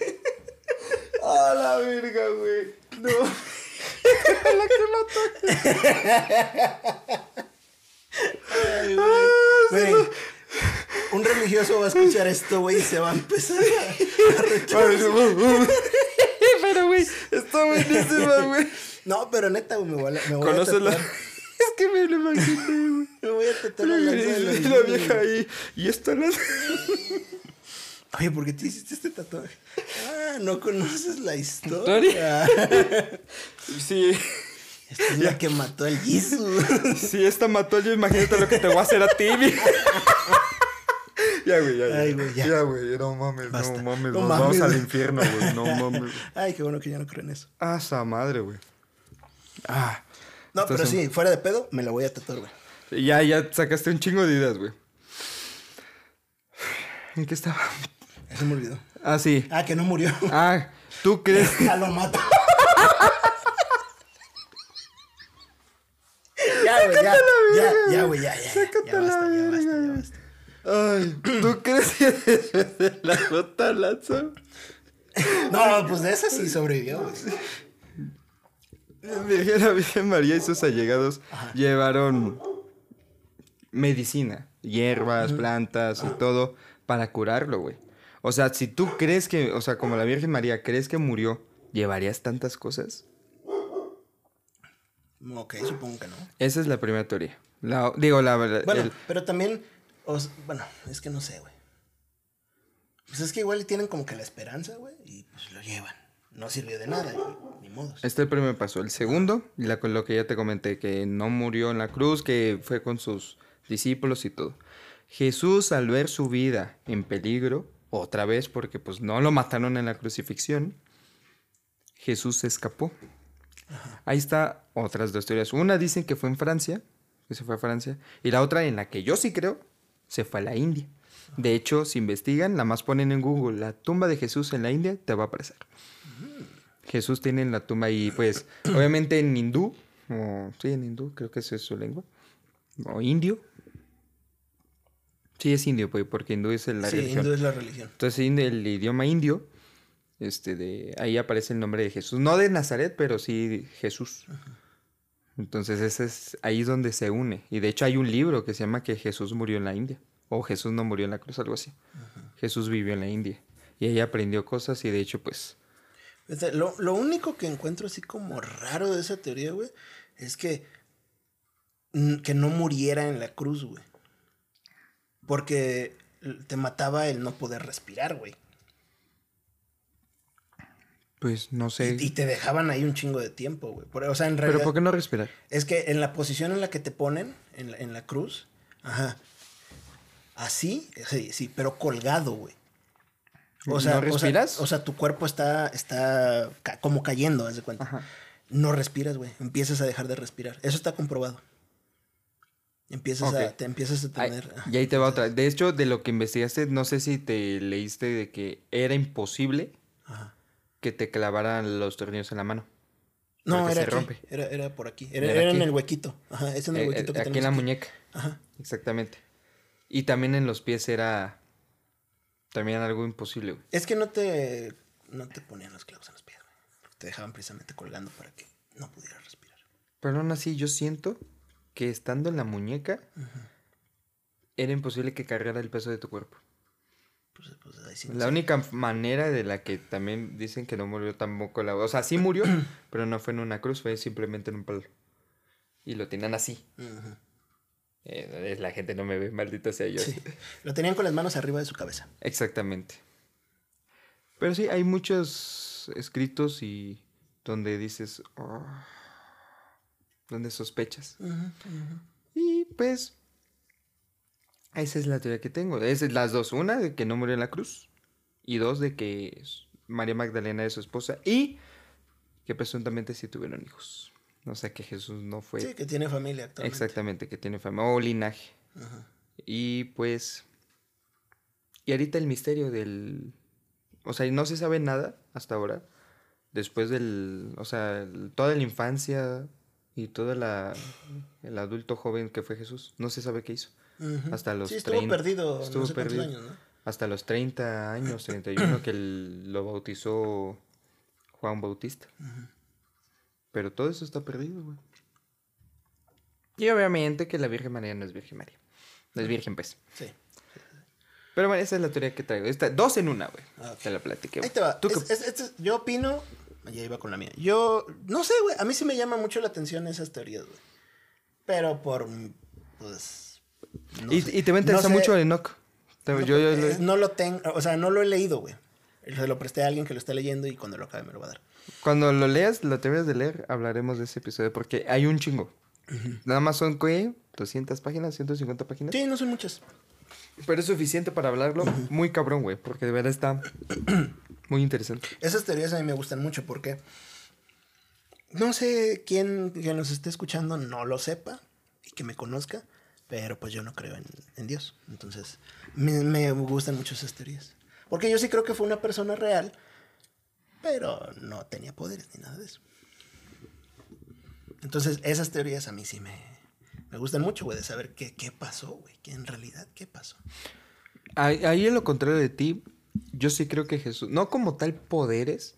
A la verga, güey. No. Ay, güey. Güey, Un religioso va a escuchar esto, güey, y se va a empezar a, a rechazar. Pero, güey, está buenísima, güey. No, pero neta, güey, me voy a, me voy a ¿Conoces la...? Es que me lo imaginé, güey. Me voy a tatuar la la vieja ahí. Y esta la... Oye, ¿por qué te hiciste este tatuaje? Ah, no conoces la ¿Historia? Sí. Esta es la que mató al Jesus. Si esta mató yo, imagínate lo que te voy a hacer a ti, mi- Ya, güey, ya. Ay, güey, ya. Ya, güey, no mames, Basta. no mames. No nos mames, vamos al infierno, güey, no mames. Ay, qué bueno que ya no creo en eso. Ah, esa madre, güey. Ah. No, pero sí, fuera de pedo, me la voy a tatuar, güey. Ya, ya sacaste un chingo de ideas, güey. ¿En qué estaba? Se me olvidó. Ah, sí. Ah, que no murió. Ah, ¿tú crees? Ya lo mato. ya, güey, ya. Ya, ya, güey, ya, ya. Ya, ya basta, ya basta, ya basta. Ay, ¿tú crees que después de la gota lazo? No, pues de esa sí sobrevivió, güey. La Virgen, la Virgen María y sus allegados llevaron medicina, hierbas, plantas y todo para curarlo, güey. O sea, si tú crees que, o sea, como la Virgen María, crees que murió, ¿llevarías tantas cosas? Ok, supongo que no. Esa es la primera teoría. La, digo, la verdad. Bueno, el- pero también, os- bueno, es que no sé, güey. Pues es que igual tienen como que la esperanza, güey, y pues lo llevan. No sirvió de nada, y- ni modos. Este el primer paso. El segundo, la, lo que ya te comenté, que no murió en la cruz, que fue con sus discípulos y todo. Jesús, al ver su vida en peligro, otra vez, porque pues no lo mataron en la crucifixión, Jesús se escapó. Ahí está otras dos teorías. Una dicen que fue en Francia, que se fue a Francia, y la otra, en la que yo sí creo, se fue a la India. De hecho, si investigan, nada más ponen en Google la tumba de Jesús en la India, te va a aparecer. Jesús tiene en la tumba y pues obviamente en hindú, o sí, en hindú, creo que esa es su lengua, o indio. Sí, es indio, pues, porque hindú es la sí, religión. hindú es la religión. Entonces, en el idioma indio, este, de, ahí aparece el nombre de Jesús. No de Nazaret, pero sí Jesús. Entonces ese es ahí donde se une. Y de hecho hay un libro que se llama que Jesús murió en la India. O Jesús no murió en la cruz, algo así. Jesús vivió en la India. Y ahí aprendió cosas y de hecho pues... Lo, lo único que encuentro así como raro de esa teoría, güey, es que, que no muriera en la cruz, güey. Porque te mataba el no poder respirar, güey. Pues no sé. Y, te dejaban ahí un chingo de tiempo, güey. O sea, en realidad. ¿Pero por qué no respirar? Es que en la posición en la que te ponen, en la, en la cruz, ajá. Así, sí, sí, pero colgado, güey. O sea, ¿No respiras? O sea, tu cuerpo está, está como cayendo, haz de cuenta. Ajá. No respiras, güey. Empiezas a dejar de respirar. Eso está comprobado. Empiezas a, te empiezas a tener. y ahí te va otra. De hecho, de lo que investigaste, no sé si te leíste de que era imposible que te clavaran los tornillos en la mano. No, era, rompe. Era, era por aquí. Era, en el huequito. Ajá, es en el eh, huequito que Aquí en la muñeca. Ajá. Exactamente. Y también en los pies era también algo imposible, güey. Es que no te, no te ponían los clavos en los pies, güey. Te dejaban precisamente colgando para que no pudieras respirar. Pero aún así, yo siento que estando en la muñeca, era imposible que cargara el peso de tu cuerpo. Pues, pues, la única manera de la que también dicen que no murió tampoco la... O sea, sí murió, pero no fue en una cruz, fue simplemente en un palo. Y lo tenían así. Eh, la gente no me ve, maldita sea yo. Lo tenían con las manos arriba de su cabeza. Exactamente. Pero sí, hay muchos escritos y donde dices, oh, donde sospechas. Y pues, esa es la teoría que tengo. Esas las dos. Una, de que no murió en la cruz. Y dos, de que María Magdalena es su esposa. Y que presuntamente sí tuvieron hijos. O sea, que Jesús no fue... Sí, que tiene familia actualmente. Exactamente, que tiene familia. O linaje. Y pues... Y ahorita el misterio del... O sea, no se sabe nada hasta ahora. Después del... O sea, toda la infancia y todo la, el adulto joven que fue Jesús, no se sabe qué hizo. Hasta los sí, estuvo perdido. Estuvo perdido. Años, ¿no? Hasta los 30 años, 31, que lo bautizó Juan Bautista. Pero todo eso está perdido, güey. Y obviamente que la Virgen María no es Virgen María. No es Virgen, pues. Sí. Pero bueno, esa es la teoría que traigo. Esta, dos en una, güey. Ah, te la platiqué. Ahí te va. yo opino ya iba con la mía. Yo, no sé, güey. A mí sí me llama mucho la atención esas teorías, güey. Pero por, pues... y, te va a interesar mucho el Enoch. No, yo, eh, no lo tengo, o sea, no lo he leído, güey. Se lo presté a alguien que lo está leyendo y cuando lo acabe me lo va a dar. Cuando lo leas, lo termines de leer, hablaremos de ese episodio porque hay un chingo. Nada más son, ¿qué? 200 páginas, 150 páginas. Sí, no son muchas. Pero es suficiente para hablarlo muy cabrón, güey, porque de verdad está muy interesante. Esas teorías a mí me gustan mucho porque no sé quién que nos esté escuchando no lo sepa y que me conozca, pero pues yo no creo en, Dios. Entonces, me, gustan mucho esas teorías. Porque yo sí creo que fue una persona real, pero no tenía poderes ni nada de eso. Entonces, esas teorías a mí sí me, me gustan mucho, güey, de saber qué, qué pasó, güey, que en realidad qué pasó. Ahí, en lo contrario de ti, yo sí creo que Jesús, no como tal poderes,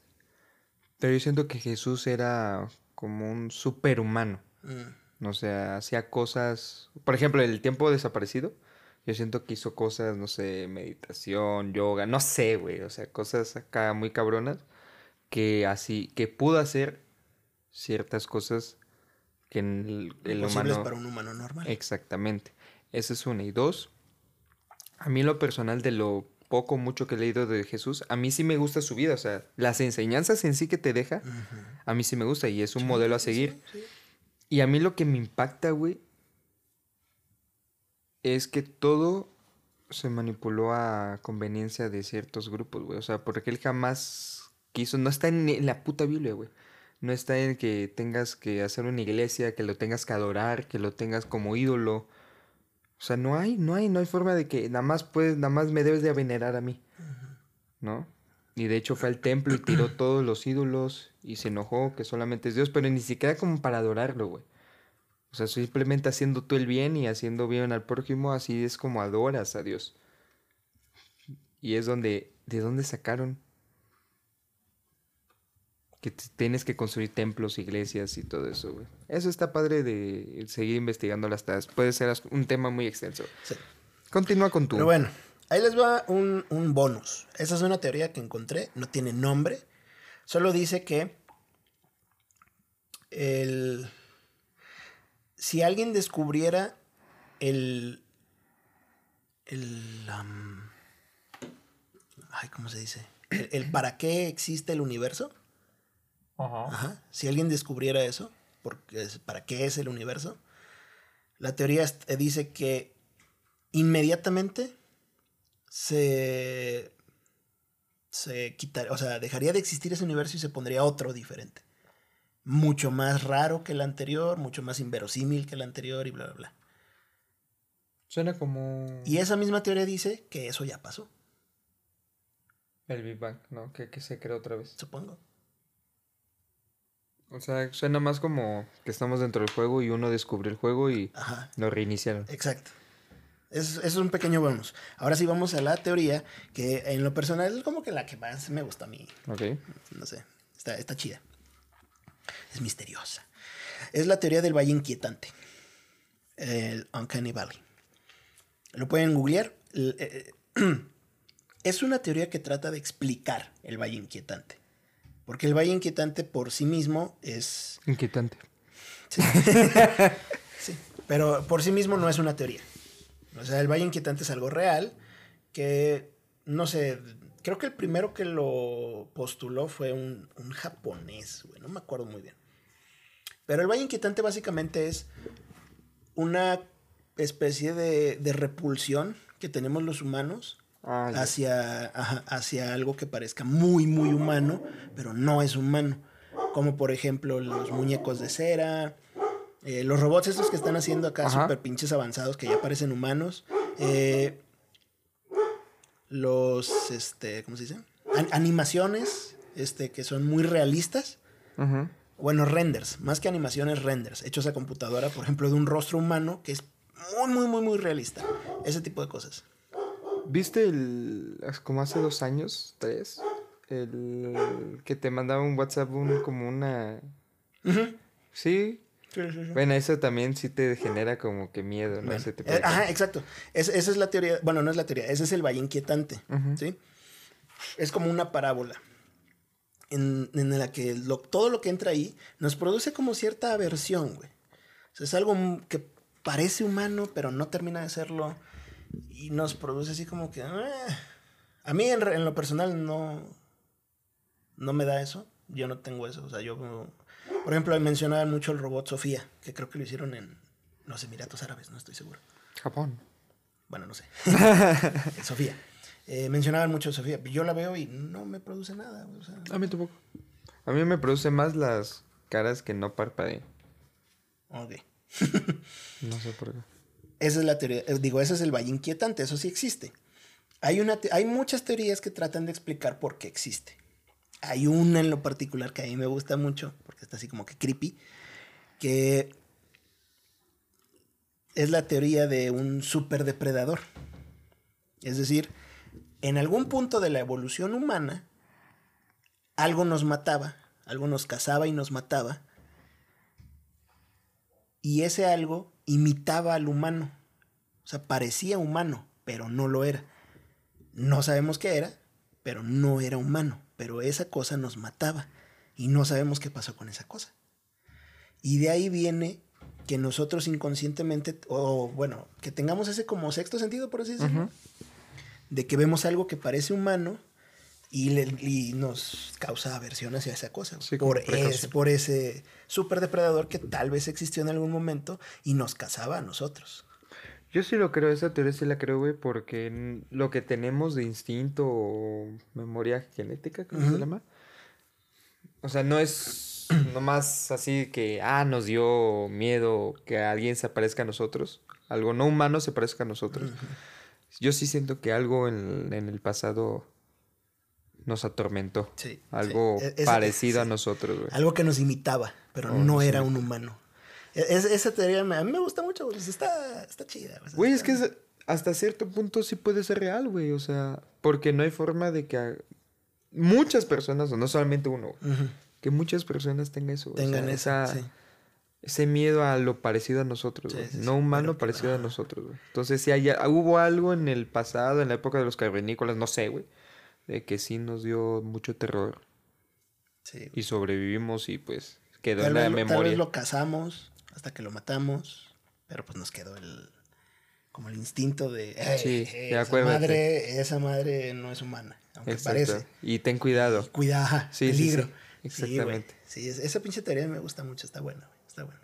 pero yo siento que Jesús era como un superhumano. Mm. O sea, hacía cosas, por ejemplo, el tiempo desaparecido, yo siento que hizo cosas, no sé, meditación, yoga, no sé, güey, o sea, cosas acá muy cabronas que así, que pudo hacer ciertas cosas que en el, humano... para un humano normal. Exactamente. Esa es una. Y dos, a mí lo personal de lo poco, mucho que he leído de Jesús, a mí sí me gusta su vida, o sea, las enseñanzas en sí que te deja, a mí sí me gusta y es un modelo a seguir. Y a mí lo que me impacta, güey, es que todo se manipuló a conveniencia de ciertos grupos, güey. O sea, porque él jamás quiso, no está en la puta Biblia, güey. No está en que tengas que hacer una iglesia, que lo tengas que adorar, que lo tengas como ídolo. O sea, no hay, no hay, no hay forma de que nada más puedes, nada más me debes de venerar a mí. ¿No? Y de hecho fue al templo y tiró todos los ídolos y se enojó que solamente es Dios, pero ni siquiera como para adorarlo, güey. O sea, simplemente haciendo tú el bien y haciendo bien al prójimo, así es como adoras a Dios. Y es donde, ¿de dónde sacaron que tienes que construir templos, iglesias y todo eso, güey. Eso está padre de seguir investigando las tasas. Puede ser un tema muy extenso. Sí. Continúa con tu. Pero bueno, ahí les va un, un bonus. Esa es una teoría que encontré, no tiene nombre. Solo dice que el, si alguien descubriera el... el ay, ¿cómo se dice? El, el para qué existe el universo. Ajá. Si alguien descubriera eso, porque es- ¿para qué es el universo? La teoría dice que inmediatamente se, se quitaría, o sea, dejaría de existir ese universo y se pondría otro diferente. Mucho más raro que el anterior, mucho más inverosímil que el anterior y bla, bla, bla. Suena como. Y esa misma teoría dice que eso ya pasó, El Big Bang, ¿no? Que, que se creó otra vez. supongo. O sea, suena más como que estamos dentro del juego y uno descubrió el juego y Ajá, lo reiniciaron. exacto. Es, es un pequeño bonus. Ahora sí vamos a la teoría que en lo personal es como que la que más me gusta a mí. Ok. no sé, está, está chida. Es misteriosa. Es la teoría del valle inquietante. El Uncanny Valley. Lo pueden googlear. Eh, eh, Es una teoría que trata de explicar el valle inquietante. Porque el valle inquietante por sí mismo es... Inquietante. Sí. Sí, pero por sí mismo no es una teoría. O sea, el Valle Inquietante es algo real que, no sé, creo que el primero que lo postuló fue un, un japonés, güey, no me acuerdo muy bien. Pero el Valle Inquietante básicamente es una especie de, de repulsión que tenemos los humanos Ah, hacia, hacia algo que parezca muy, muy humano, pero no es humano. Como por ejemplo los muñecos de cera, eh, los robots estos que están haciendo acá súper pinches avanzados que ya parecen humanos. eh, los, este, ¿cómo se dice? An- animaciones, este, que son muy realistas. Bueno, renders, más que animaciones, renders, hechos a computadora, por ejemplo, de un rostro humano que es muy, muy, muy, muy realista. Ese tipo de cosas. ¿Viste el. como hace dos años, tres? El que te mandaba un WhatsApp un, como una. Ujú. Sí. Sí, sí, sí. Bueno, eso también sí te genera como que miedo, ¿no? Bueno, Ese tipo eh, de ajá, cosas. exacto. Es- esa es la teoría. Bueno, no es la teoría, ese es el valle inquietante. ¿sí? Es como una parábola. En, en la que lo- todo lo que entra ahí nos produce como cierta aversión, güey. O sea, es algo que parece humano, pero no termina de serlo. Y nos produce así como que. "Ah". A mí, en, en lo personal, no. No me da eso. Yo no tengo eso. O sea, yo. Por ejemplo, mencionaban mucho el robot Sofía, que creo que lo hicieron en los Emiratos Árabes, no estoy seguro. Japón. Bueno, no sé. Sofía. Eh, mencionaban mucho a Sofía. Yo la veo y no me produce nada. güey, o sea, A mí tampoco. A mí me produce más las caras que no parpadean. ok. No sé por qué. Esa es la teoría. eh, digo, ese es el valle inquietante. Eso sí existe. Hay, una te- hay muchas teorías que tratan de explicar por qué existe. Hay una en lo particular que a mí me gusta mucho, porque está así como que creepy, que es la teoría de un superdepredador. Es decir, en algún punto de la evolución humana, algo nos mataba, algo nos cazaba y nos mataba, y ese algo imitaba al humano. O sea, parecía humano, pero no lo era. No sabemos qué era, pero no era humano. Pero esa cosa nos mataba. Y no sabemos qué pasó con esa cosa. Y de ahí viene que nosotros inconscientemente, o bueno, que tengamos ese como sexto sentido, por así decirlo, de que vemos algo que parece humano y, le- y nos causa aversión hacia esa cosa. Sí, por, es, por ese superdepredador que tal vez existió en algún momento y nos cazaba a nosotros. Yo sí lo creo, esa teoría sí la creo, güey, porque lo que tenemos de instinto o memoria genética, ¿cómo se llama? O sea, no es nomás así que, ah, nos dio miedo que alguien se aparezca a nosotros, algo no humano se parezca a nosotros. Yo sí siento que algo en, en el pasado nos atormentó. Sí, Algo sí. E- parecido a nosotros, güey. Algo que nos imitaba, pero no era un humano. Es- esa teoría me- a mí me gusta mucho, güey, pues está, está chida. Güey, es que es- hasta cierto punto sí puede ser real, güey. O sea, porque no hay forma de que muchas personas, o no solamente uno, Ujú. que muchas personas tengan eso. O Tengan sea, esa, sí. ese miedo a lo parecido a nosotros, Sí, no humano pero parecido a nosotros, güey. Entonces, si hay, hubo algo en el pasado, en la época de los cavernícolas, no sé, güey, de que sí nos dio mucho terror Sí, y sobrevivimos y pues quedó Tal en la vez, lo- tal memoria. vez lo cazamos hasta que lo matamos, pero pues nos quedó el como el instinto de "Ey, Sí, esa acuérdate. madre, esa madre no es humana, aunque Exacto. parece. Y ten cuidado. Cuidado, ajá, Sí, peligro. sí, exactamente. Sí, es- esa pinche teoría me gusta mucho, está buena, güey, está buena.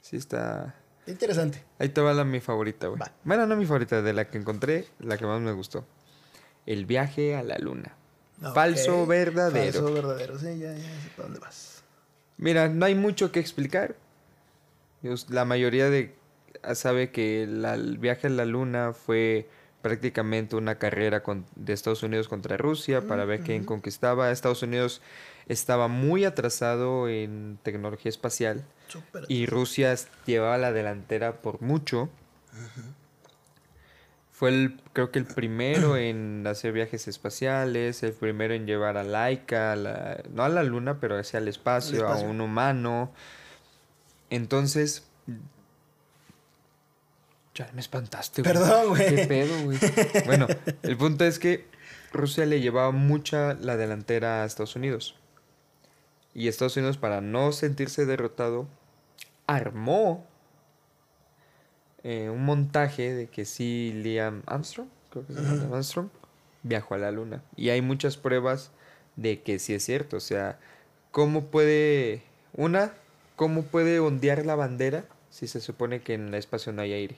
Sí, está. Está interesante. Ahí te va la mi favorita, güey. Va. Bueno, no mi favorita, de la que encontré, la que más me gustó. El viaje a la luna. Falso, verdadero. Falso, verdadero, sí, ya, ya sé para dónde vas. Mira, no hay mucho que explicar. La mayoría de sabe que la- el viaje a la luna fue prácticamente una carrera con- de Estados Unidos contra Rusia para ver quién conquistaba. Estados Unidos estaba muy atrasado en tecnología espacial y Rusia llevaba la delantera por mucho. Fue el, creo que el primero en hacer viajes espaciales, el primero en llevar a Laika, a la- no a la luna, pero hacia el espacio, espacio. a un humano. Entonces... Ya me espantaste, güey. Perdón, güey. ¿Qué pedo, güey? Bueno, el punto es que Rusia le llevaba mucha la delantera a Estados Unidos. Y Estados Unidos, para no sentirse derrotado, armó eh, un montaje de que sí Liam Armstrong, creo que se llama Liam Armstrong, viajó a la luna. Y hay muchas pruebas de que sí es cierto. O sea, ¿cómo puede, una, cómo puede ondear la bandera si se supone que en el espacio no hay aire?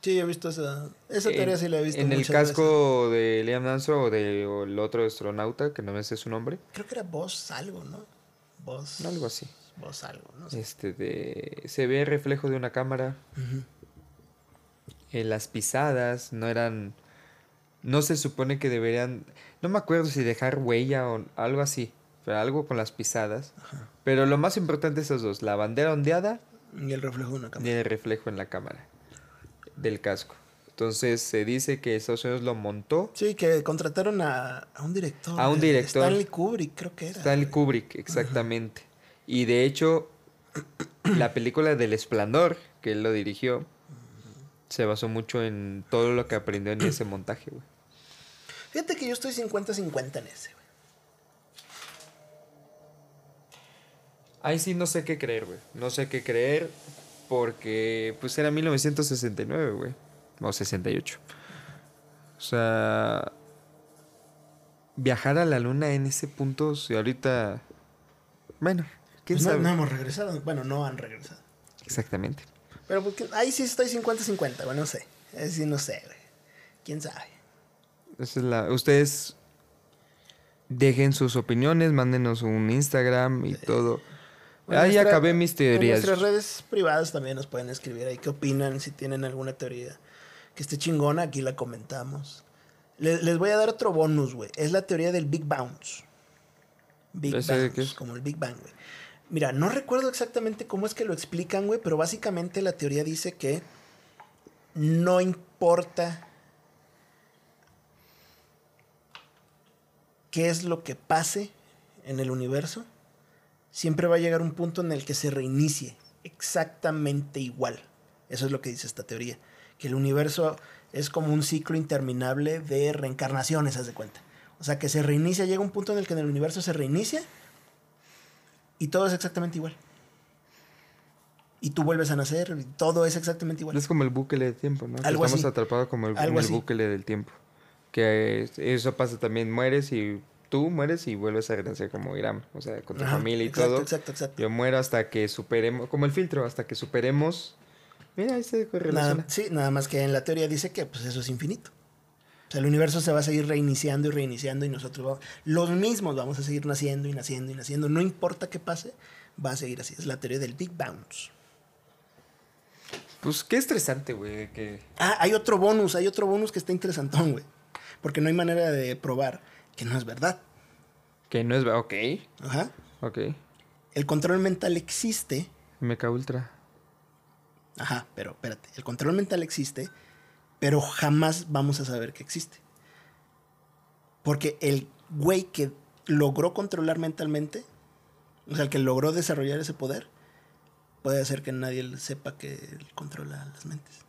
Sí, he visto esa. Esa En- teoría sí la he visto. En el veces. casco de Liam Armstrong o del otro astronauta, que no me sé su nombre, Creo que era Voz algo, ¿no? Voz. algo así. Voz algo, no sé. Este de se ve el reflejo de una cámara. Eh, las pisadas no eran no se supone que deberían no me acuerdo si dejar huella o algo así, pero algo con las pisadas. Pero lo más importante esos dos, la bandera ondeada Y el reflejo una y cámara. el reflejo en la cámara del casco. Entonces se dice que Estados Unidos lo montó Sí, que contrataron a, a un director. A un director. Stanley Kubrick, creo que era. Stanley Kubrick, exactamente. Y de hecho, la película del Esplendor, que él lo dirigió, se basó mucho en todo lo que aprendió en ese montaje, güey. Fíjate que yo estoy 50-50 en ese, güey. Ahí sí no sé qué creer, güey. No sé qué creer porque pues era 1969, güey. O 68. O sea, viajar a la luna en ese punto, si ahorita... Bueno, quién Pues no, sabe. no hemos regresado. Bueno, no han regresado. Exactamente. Pero porque, ahí sí estoy 50-50, güey. No sé. Ahí sí no sé, güey. ¿Quién sabe? Esa es la. Ustedes dejen sus opiniones, mándenos un Instagram y todo. Ahí nuestra- acabé mis En teorías. nuestras redes privadas también nos pueden escribir ahí qué opinan, si tienen alguna teoría que esté chingona, aquí la comentamos. Le- Les, voy a dar otro bonus, güey. Es la teoría del Big Bounce. Big ¿Ese de Bounce, como el Big Bang, güey. Mira, no recuerdo exactamente cómo es que lo explican, güey, pero básicamente la teoría dice que no importa qué es lo que pase en el universo, siempre va a llegar un punto en el que se reinicie exactamente igual. Eso es lo que dice esta teoría. Que el universo es como un ciclo interminable de reencarnaciones, haz de cuenta. O sea, que se reinicia, llega un punto en el que en el universo se reinicia y todo es exactamente igual. Y tú vuelves a nacer y todo es exactamente igual. Es como el bucle del tiempo, ¿no? Algo Estamos así. atrapados como el, en el bucle del tiempo. Que es- eso pasa también, mueres y tú mueres y vuelves a renacer como Irán. O sea, con tu Ajá, familia y exacto, todo. Exacto, exacto. Yo muero hasta que superemos, como el filtro, hasta que superemos. Mira, ahí se correlaciona. Nada, sí, nada más que en la teoría dice que pues eso es infinito. O sea, el universo se va a seguir reiniciando y reiniciando y nosotros vamos, los mismos vamos a seguir naciendo y naciendo y naciendo. No importa qué pase, va a seguir así. Es la teoría del Big Bounce. Pues qué estresante, güey, que... Ah, hay otro bonus, hay otro bonus que está interesantón, güey. Porque no hay manera de probar que no es verdad. Que no es... Ok, Ajá. ok. El control mental existe. Mecha Ultra. Ajá, pero espérate. El control mental existe, pero jamás vamos a saber que existe. Porque el güey que logró controlar mentalmente O sea, el que logró desarrollar ese poder puede hacer que nadie sepa que él controla las mentes.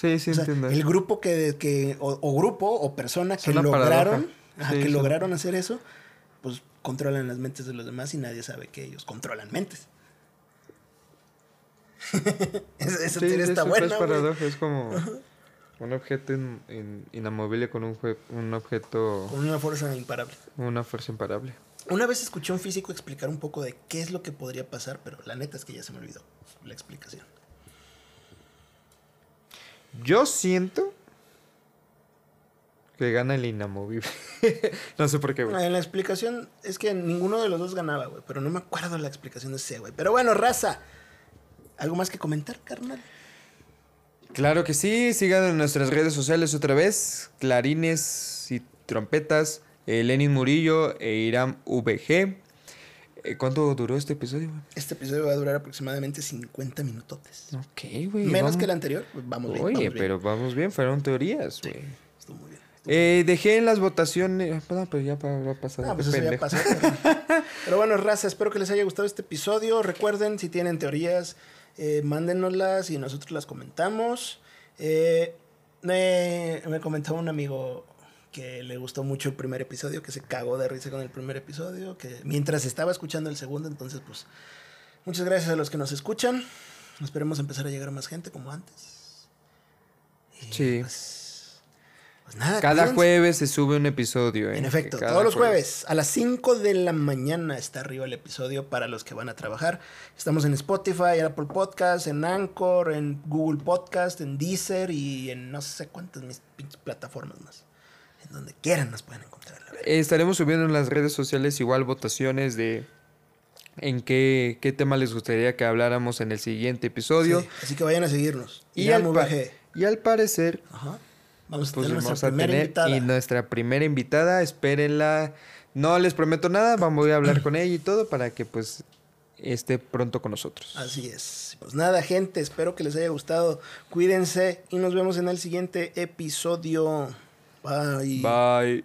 Sí, sí, O sea, entiendo. el grupo que, que o, o grupo o persona que lograron, paradoja. ajá, Sí, que sí. lograron hacer eso, pues controlan las mentes de los demás y nadie sabe que ellos controlan mentes. Esa Sí, teoría está buena, Es paradoja, es como un objeto in- in- inamovible con un, jue- un objeto, Con una fuerza imparable. una fuerza imparable. Una vez escuché a un físico explicar un poco de qué es lo que podría pasar, pero la neta es que ya se me olvidó la explicación. Yo siento que gana el inamovible. no sé por qué, güey. En la explicación es que ninguno de los dos ganaba, güey, pero no me acuerdo la explicación de ese, güey. Pero bueno, raza, ¿algo más que comentar, carnal? Claro que sí, sigan en nuestras redes sociales otra vez, clarines y trompetas, eh, Lenin Murillo e Iram VG. Eh, ¿Cuánto duró este episodio? güey? Este episodio va a durar aproximadamente 50 minutotes. Ok, güey. Menos vamos- que el anterior, pues vamos bien. Oye, vamos bien. pero vamos bien, fueron teorías, güey. Estuvo muy bien. Eh, dejé en las votaciones. Perdón, pero ya pa- va a pasar. Ah, pues eso ya pasó. Pero, pero bueno, raza, espero que les haya gustado este episodio. Recuerden, si tienen teorías, eh, mándenoslas y nosotros las comentamos. Eh, me, me comentaba un amigo que le gustó mucho el primer episodio, que se cagó de risa con el primer episodio, que mientras estaba escuchando el segundo, entonces pues muchas gracias a los que nos escuchan. Esperemos empezar a llegar a más gente como antes. Y, Sí. Pues, pues nada, Cada cuídense. jueves se sube un episodio. ¿eh? En efecto, Cada todos los jueves a las 5 de la mañana está arriba el episodio para los que van a trabajar. Estamos en Spotify, en Apple Podcast, en Anchor, en Google Podcast, en Deezer y en no sé cuántas mis plataformas más. Donde quieran nos pueden encontrar. la estaremos subiendo en las redes sociales igual votaciones de en qué, qué tema les gustaría que habláramos en el siguiente episodio. Sí, así que vayan a seguirnos. Y, Y al y parecer, Ajá. Vamos a pues tener vamos nuestra a primera tener invitada. y nuestra primera invitada, espérenla. No les prometo nada, vamos a hablar con ella y todo para que pues esté pronto con nosotros. Así es. Pues nada, gente, espero que les haya gustado. Cuídense y nos vemos en el siguiente episodio. Bye. Bye.